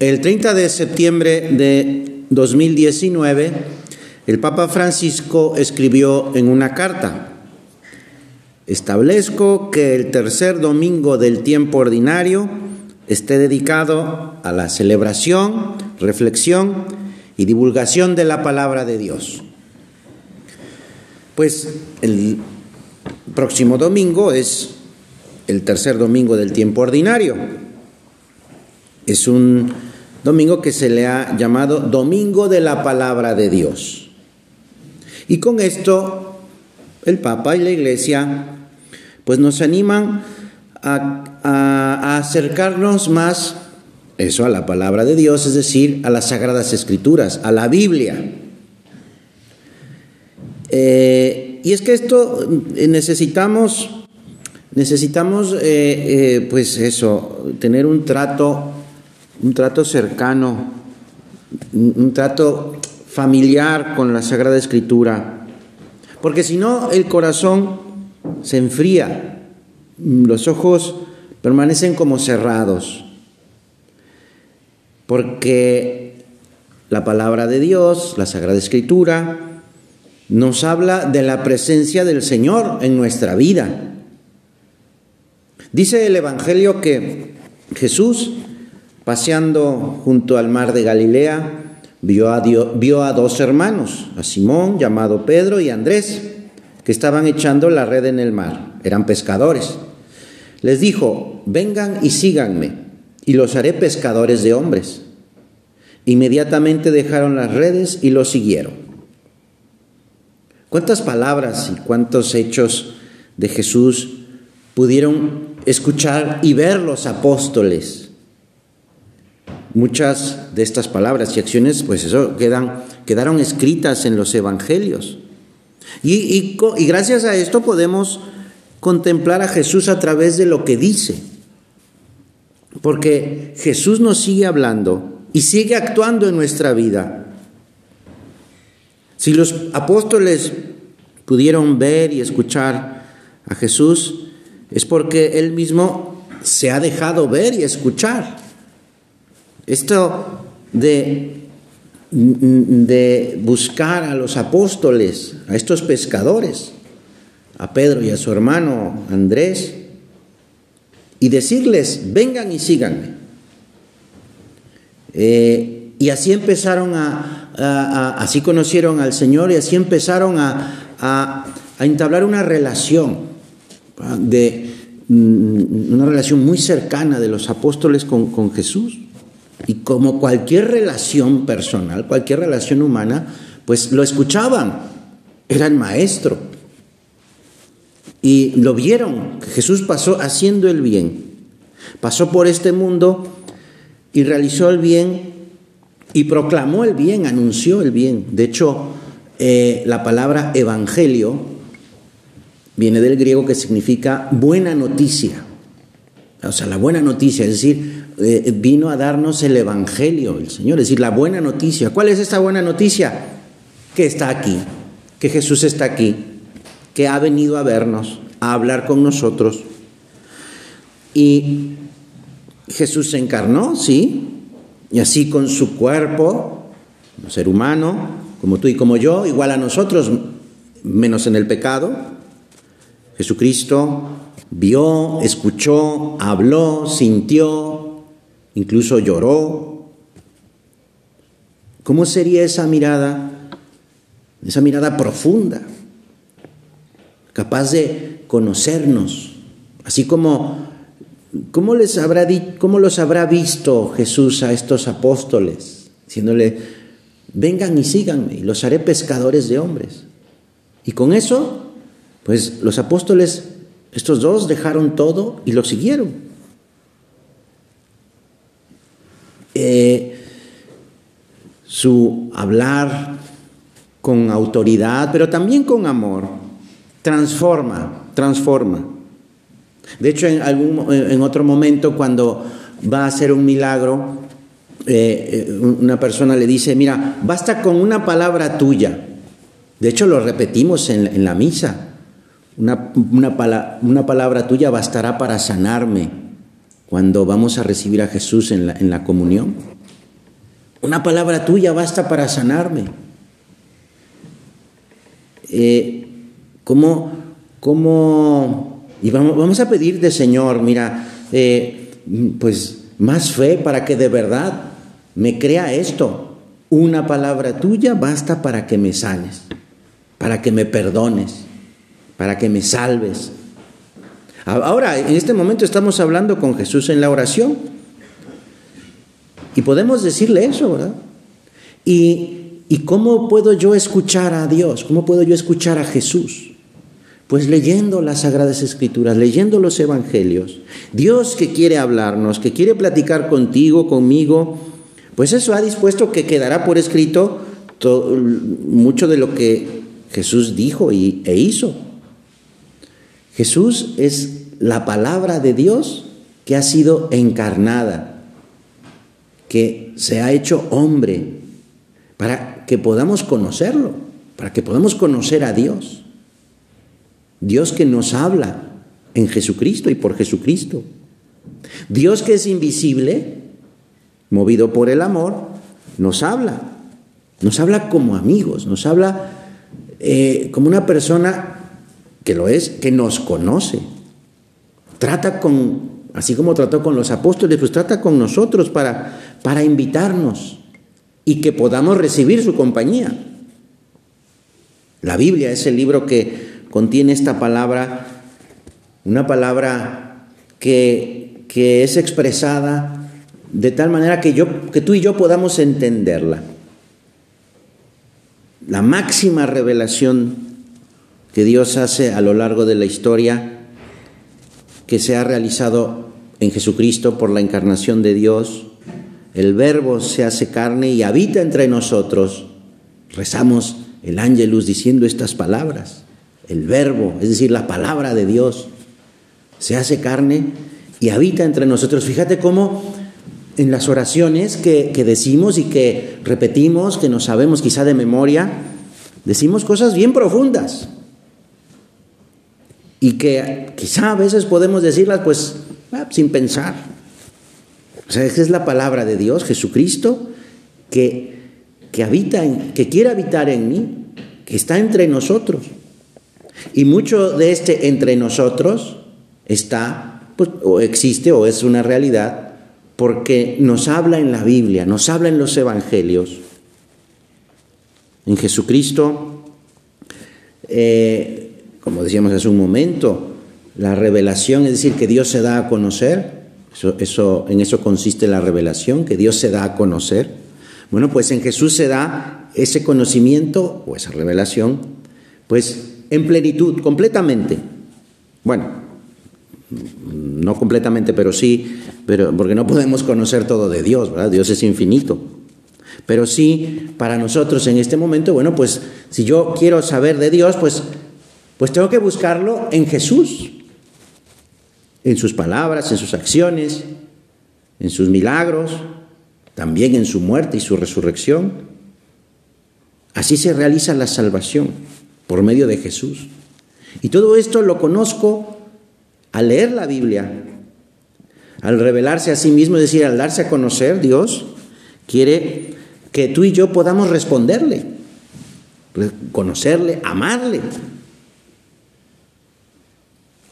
El 30 de septiembre de 2019, el Papa Francisco escribió en una carta, establezco que el tercer domingo del tiempo ordinario esté dedicado a la celebración, reflexión y divulgación de la palabra de Dios. Pues el próximo domingo es el tercer domingo del tiempo ordinario. Es un domingo que se le ha llamado Domingo de la Palabra de Dios. Y con esto el Papa y la Iglesia pues nos animan a, acercarnos más eso a la palabra de Dios, es decir, a las sagradas escrituras, a la Biblia. Eh, y es que esto eh, necesitamos, necesitamos, eh, pues eso, tener un trato un trato cercano, un trato familiar con la Sagrada Escritura. Porque si no, el corazón se enfría, los ojos permanecen como cerrados. Porque la palabra de Dios, la Sagrada Escritura, nos habla de la presencia del Señor en nuestra vida. Dice el Evangelio que Jesús Paseando junto al mar de Galilea, vio a, a dos hermanos, a Simón, llamado Pedro, y Andrés, que estaban echando la red en el mar. Eran pescadores. Les dijo, vengan y síganme, y los haré pescadores de hombres. Inmediatamente dejaron las redes y los siguieron. ¿Cuántas palabras y cuántos hechos de Jesús pudieron escuchar y ver los apóstoles? Muchas de estas palabras y acciones, pues eso, quedan, quedaron escritas en los evangelios. Y, y, y gracias a esto podemos contemplar a Jesús a través de lo que dice. Porque Jesús nos sigue hablando y sigue actuando en nuestra vida. Si los apóstoles pudieron ver y escuchar a Jesús, es porque Él mismo se ha dejado ver y escuchar. Esto de, de buscar a los apóstoles, a estos pescadores, a Pedro y a su hermano Andrés, y decirles, vengan y síganme. Eh, y así empezaron a, así conocieron al Señor y así empezaron a, a entablar una relación de mm, una relación muy cercana de los apóstoles con, con Jesús. Y como cualquier relación personal, cualquier relación humana, pues lo escuchaban, era el maestro. Y lo vieron, Jesús pasó haciendo el bien. Pasó por este mundo y realizó el bien y proclamó el bien, anunció el bien. De hecho, eh, la palabra evangelio viene del griego que significa buena noticia. O sea, la buena noticia, es decir, eh, vino a darnos el Evangelio, el Señor, es decir, la buena noticia. ¿Cuál es esta buena noticia? Que está aquí, que Jesús está aquí, que ha venido a vernos, a hablar con nosotros. Y Jesús se encarnó, sí, y así con su cuerpo, un ser humano, como tú y como yo, igual a nosotros, menos en el pecado, Jesucristo vio, escuchó, habló, sintió, incluso lloró. ¿Cómo sería esa mirada? Esa mirada profunda, capaz de conocernos, así como ¿cómo, les habrá cómo los habrá visto Jesús a estos apóstoles, diciéndole, vengan y síganme, y los haré pescadores de hombres. Y con eso, pues los apóstoles, estos dos dejaron todo y lo siguieron. Eh, su hablar con autoridad, pero también con amor, transforma, transforma. De hecho, en, algún, en otro momento, cuando va a hacer un milagro, eh, eh, una persona le dice, mira, basta con una palabra tuya. De hecho, lo repetimos en, la misa. Una, una, una palabra tuya bastará para sanarme cuando vamos a recibir a Jesús en la, en la comunión. Una palabra tuya basta para sanarme. Eh, ¿Cómo, cómo, y vamos, vamos a pedir de Señor, mira, eh, pues más fe para que de verdad me crea esto. Una palabra tuya basta para que me sanes, para que me perdones, para que me salves. Ahora, en este momento estamos hablando con Jesús en la oración y podemos decirle eso, ¿verdad? Y, ¿Y cómo puedo yo escuchar a Dios? ¿Cómo puedo yo escuchar a Jesús? Pues leyendo las Sagradas Escrituras, leyendo los Evangelios. Dios que quiere hablarnos, que quiere platicar contigo, conmigo, pues eso ha dispuesto que quedará por escrito mucho de lo que Jesús dijo y, e hizo. Jesús es la palabra de Dios que ha sido encarnada, que se ha hecho hombre, para que podamos conocerlo, para que podamos conocer a Dios. Dios que nos habla en Jesucristo y por Jesucristo. Dios que es invisible, movido por el amor, nos habla. Nos habla como amigos, nos habla eh, como una persona que lo es, que nos conoce. Trata con, así como trató con los apóstoles, pues trata con nosotros para, para invitarnos y que podamos recibir su compañía. La Biblia es el libro que contiene esta palabra, una palabra que, que es expresada de tal manera que, yo, que tú y yo podamos entenderla. La máxima revelación que Dios hace a lo largo de la historia, que se ha realizado en Jesucristo por la encarnación de Dios, el Verbo se hace carne y habita entre nosotros. Rezamos el ángelus diciendo estas palabras el verbo, es decir, la palabra de Dios, se hace carne y habita entre nosotros. Fíjate cómo en las oraciones que, decimos y que repetimos, que no sabemos quizá de memoria, decimos cosas bien profundas y que quizá a veces podemos decirlas pues ah, sin pensar. O sea, esa es la palabra de Dios, Jesucristo, que, que habita, en, que quiere habitar en mí, que está entre nosotros. Y mucho de este entre nosotros está, pues, o existe, o es una realidad, porque nos habla en la Biblia, nos habla en los Evangelios. En Jesucristo, eh, como decíamos hace un momento, la revelación, es decir, que Dios se da a conocer, eso, en eso consiste la revelación, que Dios se da a conocer. Bueno, pues en Jesús se da ese conocimiento o esa revelación, pues en plenitud, completamente. Bueno, no completamente, pero sí, pero, porque no podemos conocer todo de Dios, ¿verdad? Dios es infinito. Pero sí, para nosotros en este momento, bueno, pues si yo quiero saber de Dios, pues, pues tengo que buscarlo en Jesús, en sus palabras, en sus acciones, en sus milagros, también en su muerte y su resurrección. Así se realiza la salvación por medio de Jesús. Y todo esto lo conozco al leer la Biblia, al revelarse a sí mismo, es decir, al darse a conocer, Dios quiere que tú y yo podamos responderle, conocerle, amarle.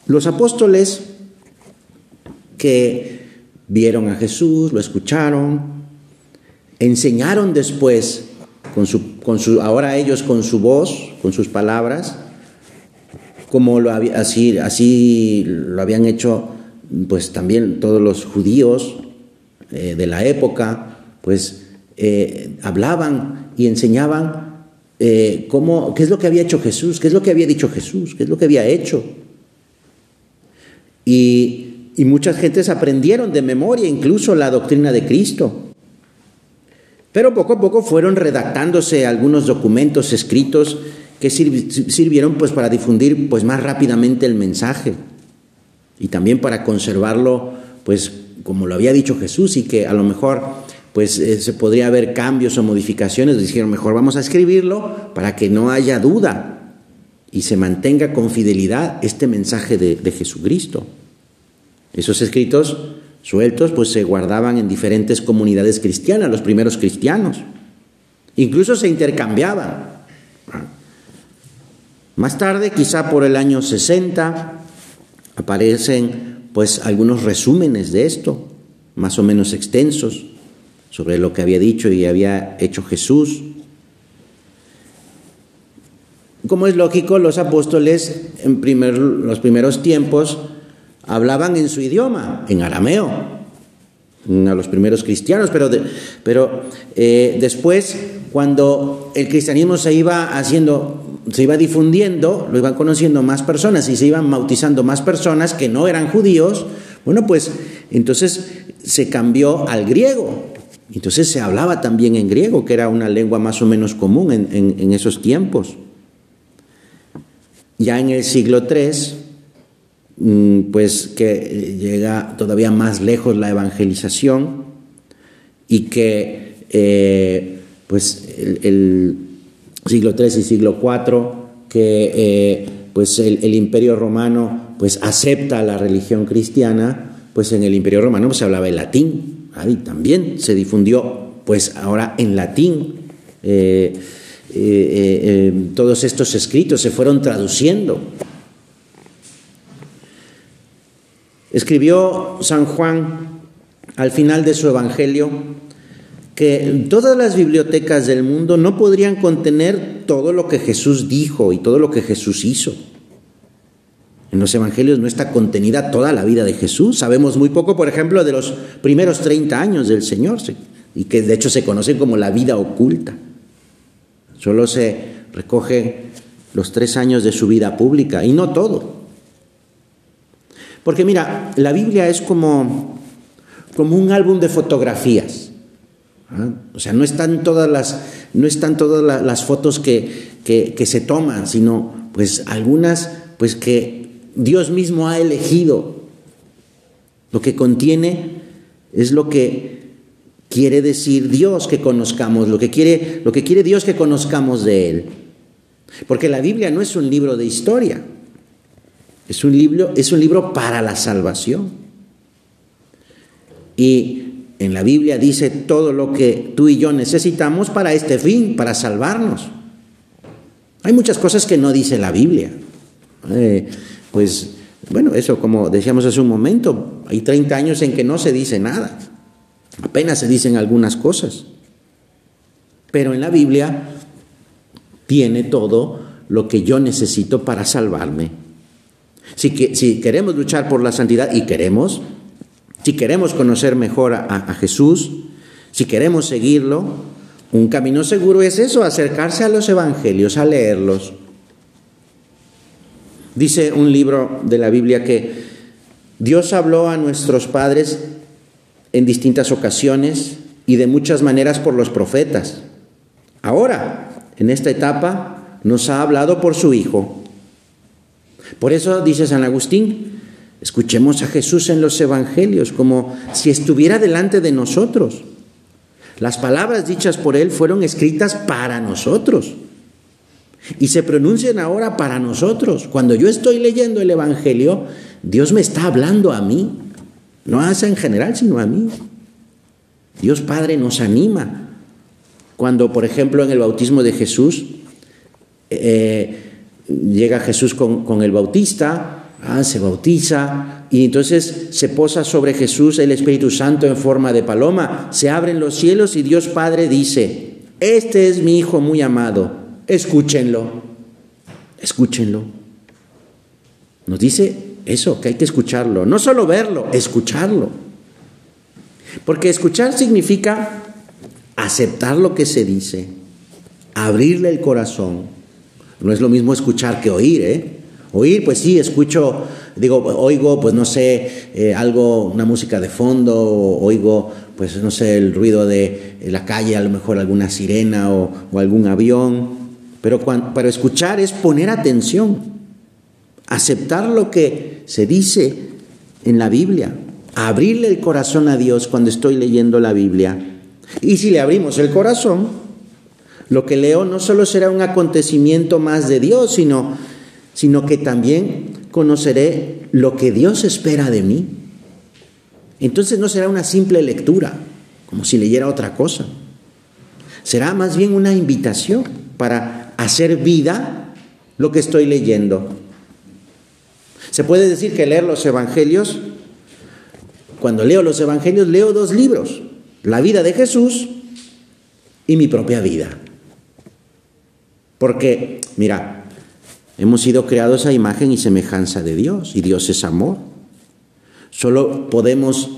Los apóstoles que vieron a Jesús, lo escucharon, enseñaron después con su, ahora ellos con su voz, con sus palabras, como lo así lo habían hecho pues también todos los judíos eh, de la época, pues eh, hablaban y enseñaban eh, cómo, qué es lo que había hecho Jesús, qué es lo que había dicho Jesús, qué es lo que había hecho. Y, muchas gentes aprendieron de memoria incluso la doctrina de Cristo. Pero poco a poco fueron redactándose algunos documentos escritos que sirvieron pues para difundir pues más rápidamente el mensaje. Y también para conservarlo pues como lo había dicho Jesús y que a lo mejor pues eh, se podría haber cambios o modificaciones, dijeron mejor vamos a escribirlo para que no haya duda y se mantenga con fidelidad este mensaje de, de Jesucristo. Esos escritos sueltos, pues se guardaban en diferentes comunidades cristianas, los primeros cristianos. Incluso se intercambiaban. Más tarde, quizá por el año 60, aparecen pues algunos resúmenes de esto, más o menos extensos, sobre lo que había dicho y había hecho Jesús. Como es lógico, los apóstoles en primer, los primeros tiempos hablaban en su idioma, en arameo, a los primeros cristianos, pero, pero eh, después, cuando el cristianismo se iba haciendo, se iba difundiendo, lo iban conociendo más personas y se iban bautizando más personas que no eran judíos, bueno, pues entonces se cambió al griego. Entonces se hablaba también en griego, que era una lengua más o menos común en esos tiempos. Ya en el siglo III, mm, pues que llega todavía más lejos la evangelización y que eh, pues el, siglo III y siglo IV, que eh, pues el, imperio romano pues acepta la religión cristiana, pues en el imperio romano pues, se hablaba el latín, y también se difundió pues ahora en latín. Eh, eh, eh, eh, todos estos escritos se fueron traduciendo. Escribió San Juan al final de su Evangelio que todas las bibliotecas del mundo no podrían contener todo lo que Jesús dijo y todo lo que Jesús hizo. En los Evangelios no está contenida toda la vida de Jesús. Sabemos muy poco, por ejemplo, de los primeros 30 años del Señor, y que de hecho se conocen como la vida oculta. Solo se recoge los tres años de su vida pública y no todo. Porque mira, la Biblia es como, como un álbum de fotografías. ¿ah? O sea, no están todas las, no están todas las fotos que, que, se toman, sino pues algunas pues que Dios mismo ha elegido. Lo que contiene es lo que quiere decir Dios que conozcamos, lo que quiere, lo que quiere Dios que conozcamos de Él. Porque la Biblia no es un libro de historia, es un libro, es un libro para la salvación. Y en la Biblia dice todo lo que tú y yo necesitamos para este fin, para salvarnos. Hay muchas cosas que no dice la Biblia. Eh, pues bueno, eso como decíamos hace un momento, hay 30 años en que no se dice nada. Apenas se dicen algunas cosas. Pero en la Biblia tiene todo lo que yo necesito para salvarme. Si, si queremos luchar por la santidad y queremos, si queremos conocer mejor a, a Jesús, si queremos seguirlo, un camino seguro es eso, acercarse a los evangelios, a leerlos. Dice un libro de la Biblia que Dios habló a nuestros padres en distintas ocasiones y de muchas maneras por los profetas. Ahora, en esta etapa, nos ha hablado por su Hijo. Por eso dice San Agustín, escuchemos a Jesús en los Evangelios como si estuviera delante de nosotros. Las palabras dichas por Él fueron escritas para nosotros y se pronuncian ahora para nosotros. Cuando yo estoy leyendo el Evangelio, Dios me está hablando a mí. No hace en general, sino a mí. Dios Padre nos anima. Cuando, por ejemplo, en el bautismo de Jesús, eh, llega Jesús con, el bautista, ah, se bautiza, y entonces se posa sobre Jesús el Espíritu Santo en forma de paloma, se abren los cielos y Dios Padre dice, este es mi Hijo muy amado, escúchenlo, escúchenlo. Nos dice eso, que hay que escucharlo. No solo verlo, escucharlo. Porque escuchar significa aceptar lo que se dice, abrirle el corazón. No es lo mismo escuchar que oír, ¿eh? Oír, pues sí, escucho, digo, oigo, pues no sé, eh, algo, una música de fondo, oigo, pues no sé, el ruido de la calle, a lo mejor alguna sirena o, algún avión. Pero para escuchar es poner atención, aceptar lo que se dice en la Biblia, abrirle el corazón a Dios cuando estoy leyendo la Biblia. Y si le abrimos el corazón, lo que leo no solo será un acontecimiento más de Dios, sino, sino que también conoceré lo que Dios espera de mí. entonces no será una simple lectura, como si leyera otra cosa. Será más bien una invitación para hacer vida lo que estoy leyendo. Se puede decir que leer los evangelios, cuando leo los evangelios, leo dos libros, la vida de Jesús y mi propia vida. Porque, mira, hemos sido creados a imagen y semejanza de Dios, y Dios es amor. Solo podemos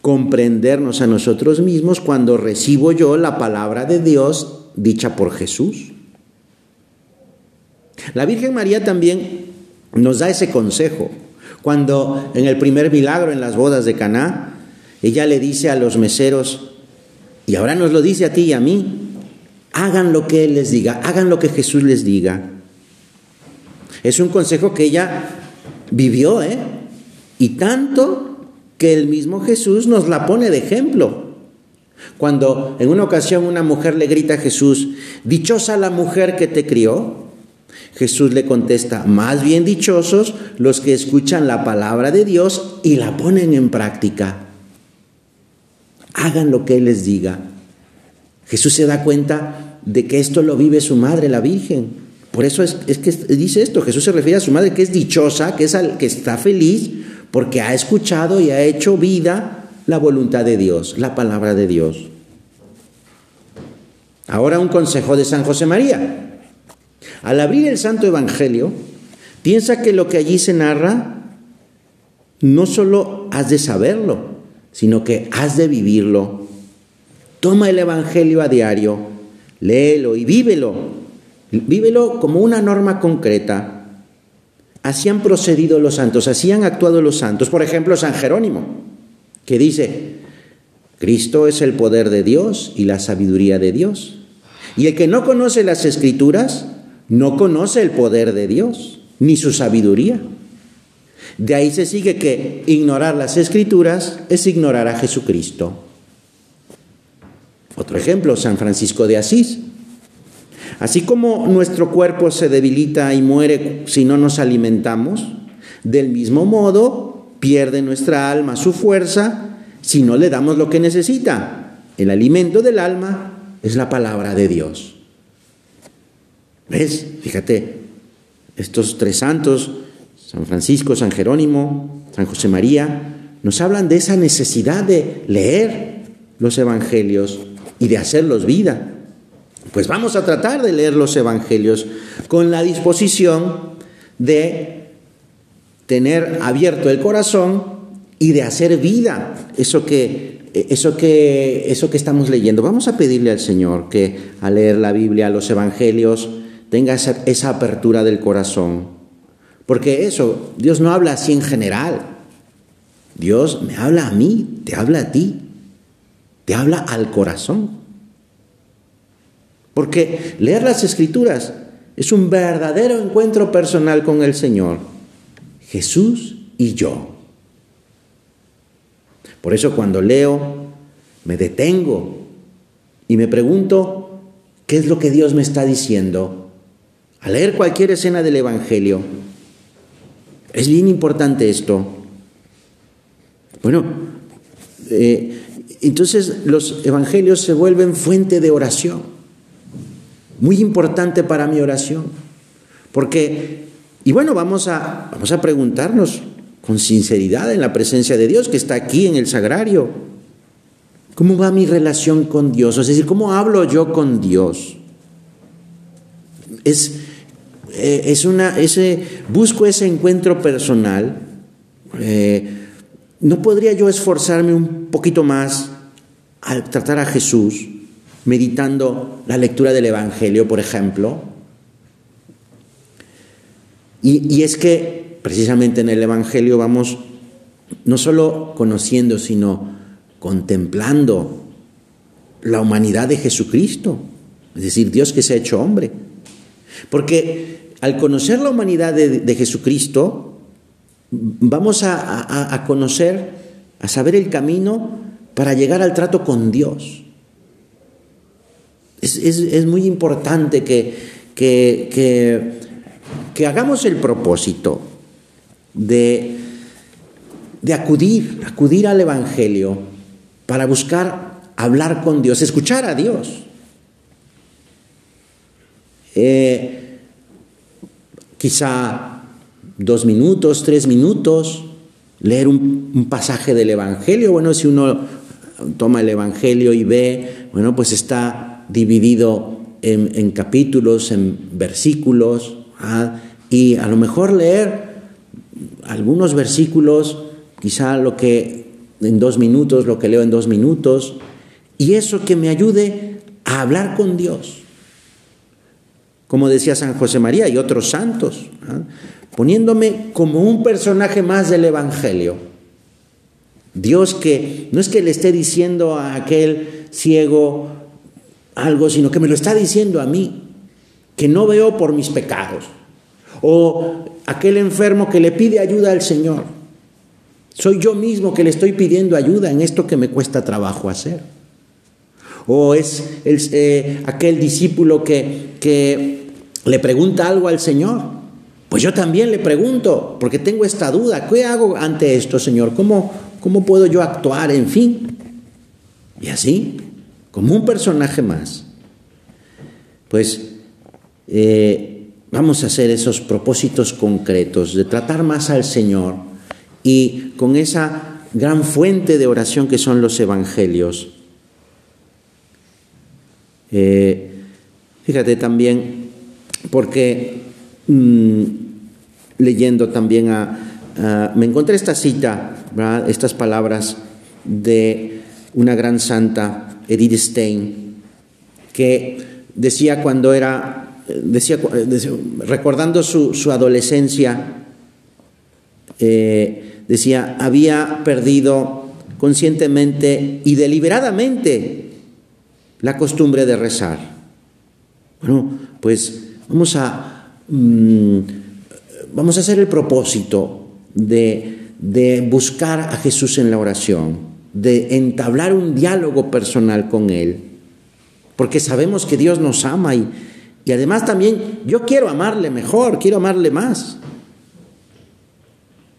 comprendernos a nosotros mismos cuando recibo yo la palabra de Dios dicha por Jesús. La Virgen María también nos da ese consejo. Cuando en el primer milagro en las bodas de Caná, ella le dice a los meseros, y ahora nos lo dice a ti y a mí, hagan lo que Él les diga, hagan lo que Jesús les diga. Es un consejo que ella vivió, ¿eh? Y tanto que el mismo Jesús nos la pone de ejemplo. Cuando en una ocasión una mujer le grita a Jesús, dichosa la mujer que te crió, Jesús le contesta, más bien dichosos los que escuchan la palabra de Dios y la ponen en práctica. Hagan lo que Él les diga. Jesús se da cuenta de que esto lo vive su madre, la Virgen. Por eso es, que dice esto, Jesús se refiere a su madre que es dichosa, que, es al, que está feliz porque ha escuchado y ha hecho vida la voluntad de Dios, la palabra de Dios. Ahora un consejo de San José María. Al abrir el Santo Evangelio, piensa que lo que allí se narra no solo has de saberlo, sino que has de vivirlo. Toma el Evangelio a diario, léelo y vívelo. Vívelo como una norma concreta. Así han procedido los santos, así han actuado los santos. Por ejemplo, San Jerónimo, que dice, Cristo es el poder de Dios y la sabiduría de Dios. Y el que no conoce las escrituras, no conoce el poder de Dios, ni su sabiduría. De ahí se sigue que ignorar las escrituras es ignorar a Jesucristo. Otro ejemplo, San Francisco de Asís. Así como nuestro cuerpo se debilita y muere si no nos alimentamos, del mismo modo pierde nuestra alma su fuerza si no le damos lo que necesita. El alimento del alma es la palabra de Dios. ¿Ves? Fíjate, estos tres santos, San Francisco, San Jerónimo, San José María, nos hablan de esa necesidad de leer los evangelios y de hacerlos vida. Pues vamos a tratar de leer los evangelios con la disposición de tener abierto el corazón y de hacer vida eso que, eso que, eso que estamos leyendo. Vamos a pedirle al Señor que al leer la Biblia, los evangelios, tenga esa, esa apertura del corazón. Porque eso, Dios no habla así en general. Dios me habla a mí, te habla a ti, te habla al corazón. Porque leer las escrituras es un verdadero encuentro personal con el Señor, Jesús y yo. Por eso cuando leo, me detengo y me pregunto, ¿qué es lo que Dios me está diciendo? Al leer cualquier escena del Evangelio, es bien importante esto. Bueno, eh, entonces los Evangelios se vuelven fuente de oración muy importante para mi oración. Porque, y bueno, vamos a, vamos a preguntarnos con sinceridad en la presencia de Dios que está aquí en el sagrario. ¿Cómo va mi relación con Dios? Es decir, ¿cómo hablo yo con Dios? Es, eh, es una, ese, busco ese encuentro personal. Eh, ¿No podría yo esforzarme un poquito más al tratar a Jesús? meditando la lectura del Evangelio, por ejemplo. Y, es que precisamente en el Evangelio vamos no solo conociendo, sino contemplando la humanidad de Jesucristo, es decir, Dios que se ha hecho hombre. Porque al conocer la humanidad de, Jesucristo, vamos a, conocer, a saber el camino para llegar al trato con Dios. Es, muy importante que, que, hagamos el propósito de, de acudir, acudir al Evangelio para buscar hablar con Dios, escuchar a Dios. Eh, quizá dos minutos, tres minutos, leer un, pasaje del Evangelio. Bueno, si uno toma el Evangelio y ve, bueno, pues está dividido en, capítulos, en versículos, ¿ah? y a lo mejor leer algunos versículos, quizá lo que en dos minutos, lo que leo en dos minutos, y eso que me ayude a hablar con Dios. Como decía San José María y otros santos, ¿ah? poniéndome como un personaje más del Evangelio. Dios que no es que le esté diciendo a aquel ciego algo, sino que me lo está diciendo a mí, que no veo por mis pecados. O aquel enfermo que le pide ayuda al Señor. Soy yo mismo que le estoy pidiendo ayuda en esto que me cuesta trabajo hacer. O es eh, aquel discípulo que, que le pregunta algo al Señor pues yo también le pregunto, porque tengo esta duda, ¿qué hago ante esto, Señor? ¿Cómo, cómo puedo yo actuar? En fin. Y así, como un personaje más. Pues eh, vamos a hacer esos propósitos concretos de tratar más al Señor y con esa gran fuente de oración que son los evangelios. Eh, fíjate también, porque Mm, leyendo también a, me encontré esta cita, estas palabras de una gran santa, Edith Stein, que decía cuando era, decía, recordando su, adolescencia, eh, decía, había perdido conscientemente y deliberadamente la costumbre de rezar. Bueno, pues vamos a, Mm, vamos a hacer el propósito de, buscar a Jesús en la oración, de entablar un diálogo personal con Él, porque sabemos que Dios nos ama y, y además también yo quiero amarle mejor, quiero amarle más.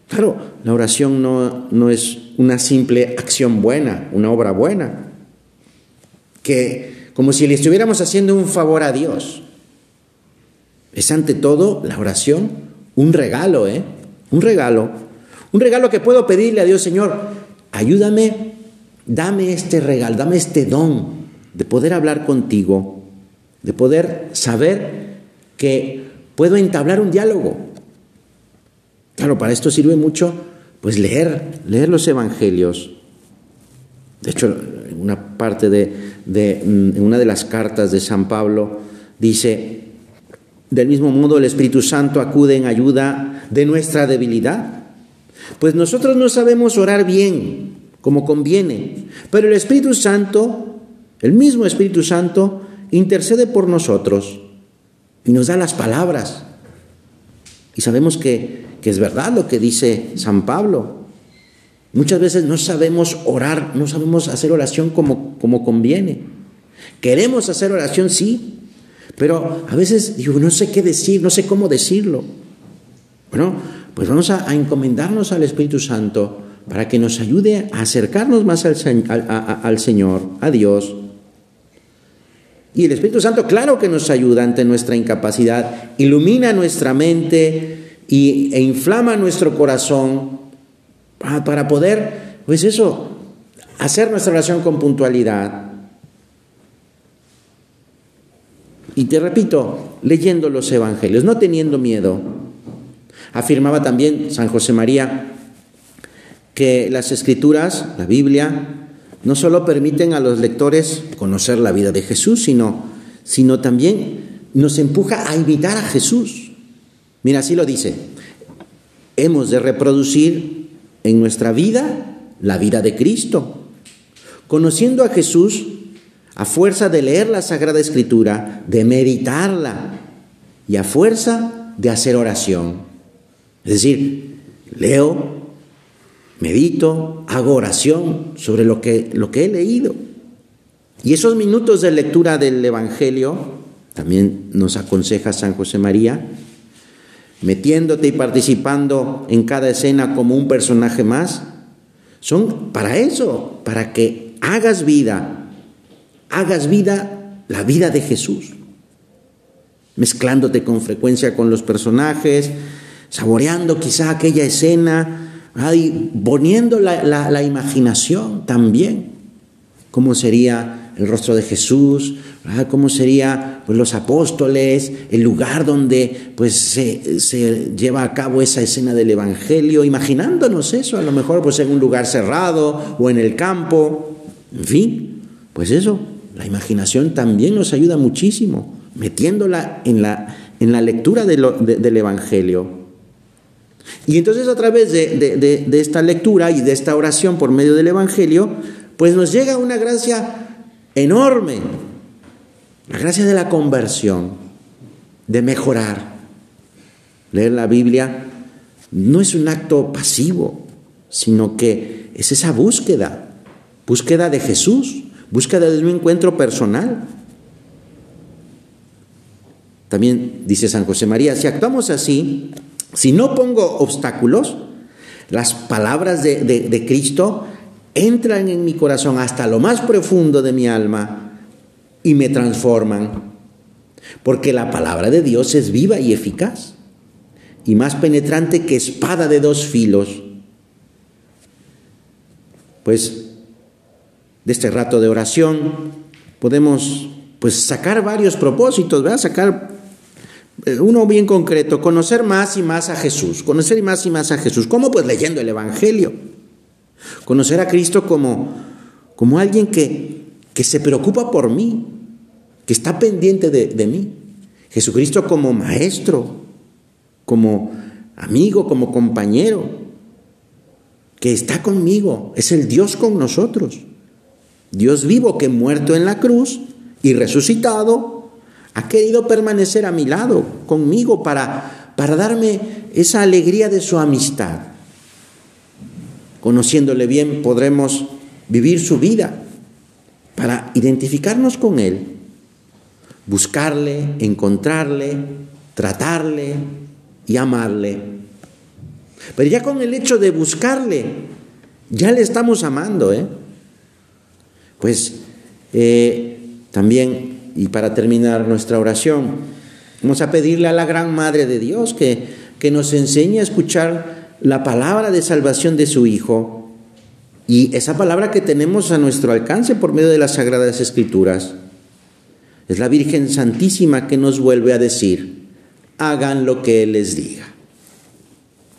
Claro, la oración no, no, es una simple acción buena, una obra buena, que como si le estuviéramos haciendo un favor a Dios. Es ante todo la oración un regalo, ¿eh? Un regalo. Un regalo que puedo pedirle a Dios, Señor, ayúdame, dame este regalo, dame este don de poder hablar contigo, de poder saber que puedo entablar un diálogo. Claro, para esto sirve mucho, pues leer, leer los evangelios. De hecho, en una parte de, de en una de las cartas de San Pablo dice, del mismo modo, el Espíritu Santo acude en ayuda de nuestra debilidad. Pues nosotros no sabemos orar bien como conviene, pero el Espíritu Santo, el mismo Espíritu Santo, intercede por nosotros y nos da las palabras. Y sabemos que, que es verdad lo que dice San Pablo. Muchas veces no sabemos orar, no sabemos hacer oración como, como conviene. Queremos hacer oración, sí, pero a veces digo, no sé qué decir, no sé cómo decirlo. Bueno, pues vamos a, encomendarnos al Espíritu Santo para que nos ayude a acercarnos más al, Señor, a Dios. Y el Espíritu Santo, claro que nos ayuda ante nuestra incapacidad, ilumina nuestra mente y, e inflama nuestro corazón para, para poder, pues eso, hacer nuestra oración con puntualidad. Y te repito, leyendo los evangelios, no teniendo miedo. Afirmaba también San José María que las escrituras, la Biblia, no solo permiten a los lectores conocer la vida de Jesús, sino, sino también nos empuja a imitar a Jesús. Mira, así lo dice. Hemos de reproducir en nuestra vida la vida de Cristo. Conociendo a Jesús, a fuerza de leer la Sagrada Escritura, de meditarla y a fuerza de hacer oración. Es decir, leo, medito, hago oración sobre lo que, lo que he leído. Y esos minutos de lectura del Evangelio, también nos aconseja San José María, metiéndote y participando en cada escena como un personaje más, Son para eso, para que hagas vida, hagas vida, la vida de Jesús, mezclándote con frecuencia con los personajes, saboreando quizá aquella escena, y poniendo la, la imaginación también, cómo sería el rostro de Jesús, cómo sería pues, los apóstoles, el lugar donde pues, se, se, lleva a cabo esa escena del Evangelio, imaginándonos eso, a lo mejor pues, en un lugar cerrado o en el campo, en fin, pues eso, la imaginación también nos ayuda muchísimo, metiéndola en la, en la lectura del Evangelio. Y entonces a través de, de esta lectura y de esta oración por medio del Evangelio, pues nos llega una gracia enorme la gracia de la conversión, de mejorar. Leer la Biblia no es un acto pasivo, sino que es esa búsqueda, búsqueda de Jesús, búsqueda de un encuentro personal. También dice San José María, si actuamos así, si no pongo obstáculos, las palabras de, de Cristo entran en mi corazón hasta lo más profundo de mi alma y me transforman. Porque la palabra de Dios es viva y eficaz y más penetrante que espada de dos filos. Pues de este rato de oración podemos pues sacar varios propósitos, ¿verdad? Sacar eh, uno bien concreto, conocer más y más a Jesús, conocer más y más a Jesús. ¿Cómo? Pues leyendo el Evangelio. Conocer a Cristo como, como alguien que, que se preocupa por mí, que está pendiente de, mí. Jesucristo como maestro, como amigo, como compañero, que está conmigo, es el Dios con nosotros. Dios vivo que muerto en la cruz y resucitado, ha querido permanecer a mi lado, conmigo, para, para darme esa alegría de su amistad. Conociéndole bien podremos vivir su vida para identificarnos con Él buscarle, encontrarle, tratarle y amarle. Pero ya con el hecho de buscarle, ya le estamos amando, ¿eh? Pues eh, también, y para terminar nuestra oración, vamos a pedirle a la Gran Madre de Dios que, que nos enseñe a escuchar la palabra de salvación de su Hijo y esa palabra que tenemos a nuestro alcance por medio de las Sagradas Escrituras. Es la Virgen Santísima que nos vuelve a decir, hagan lo que Él les diga.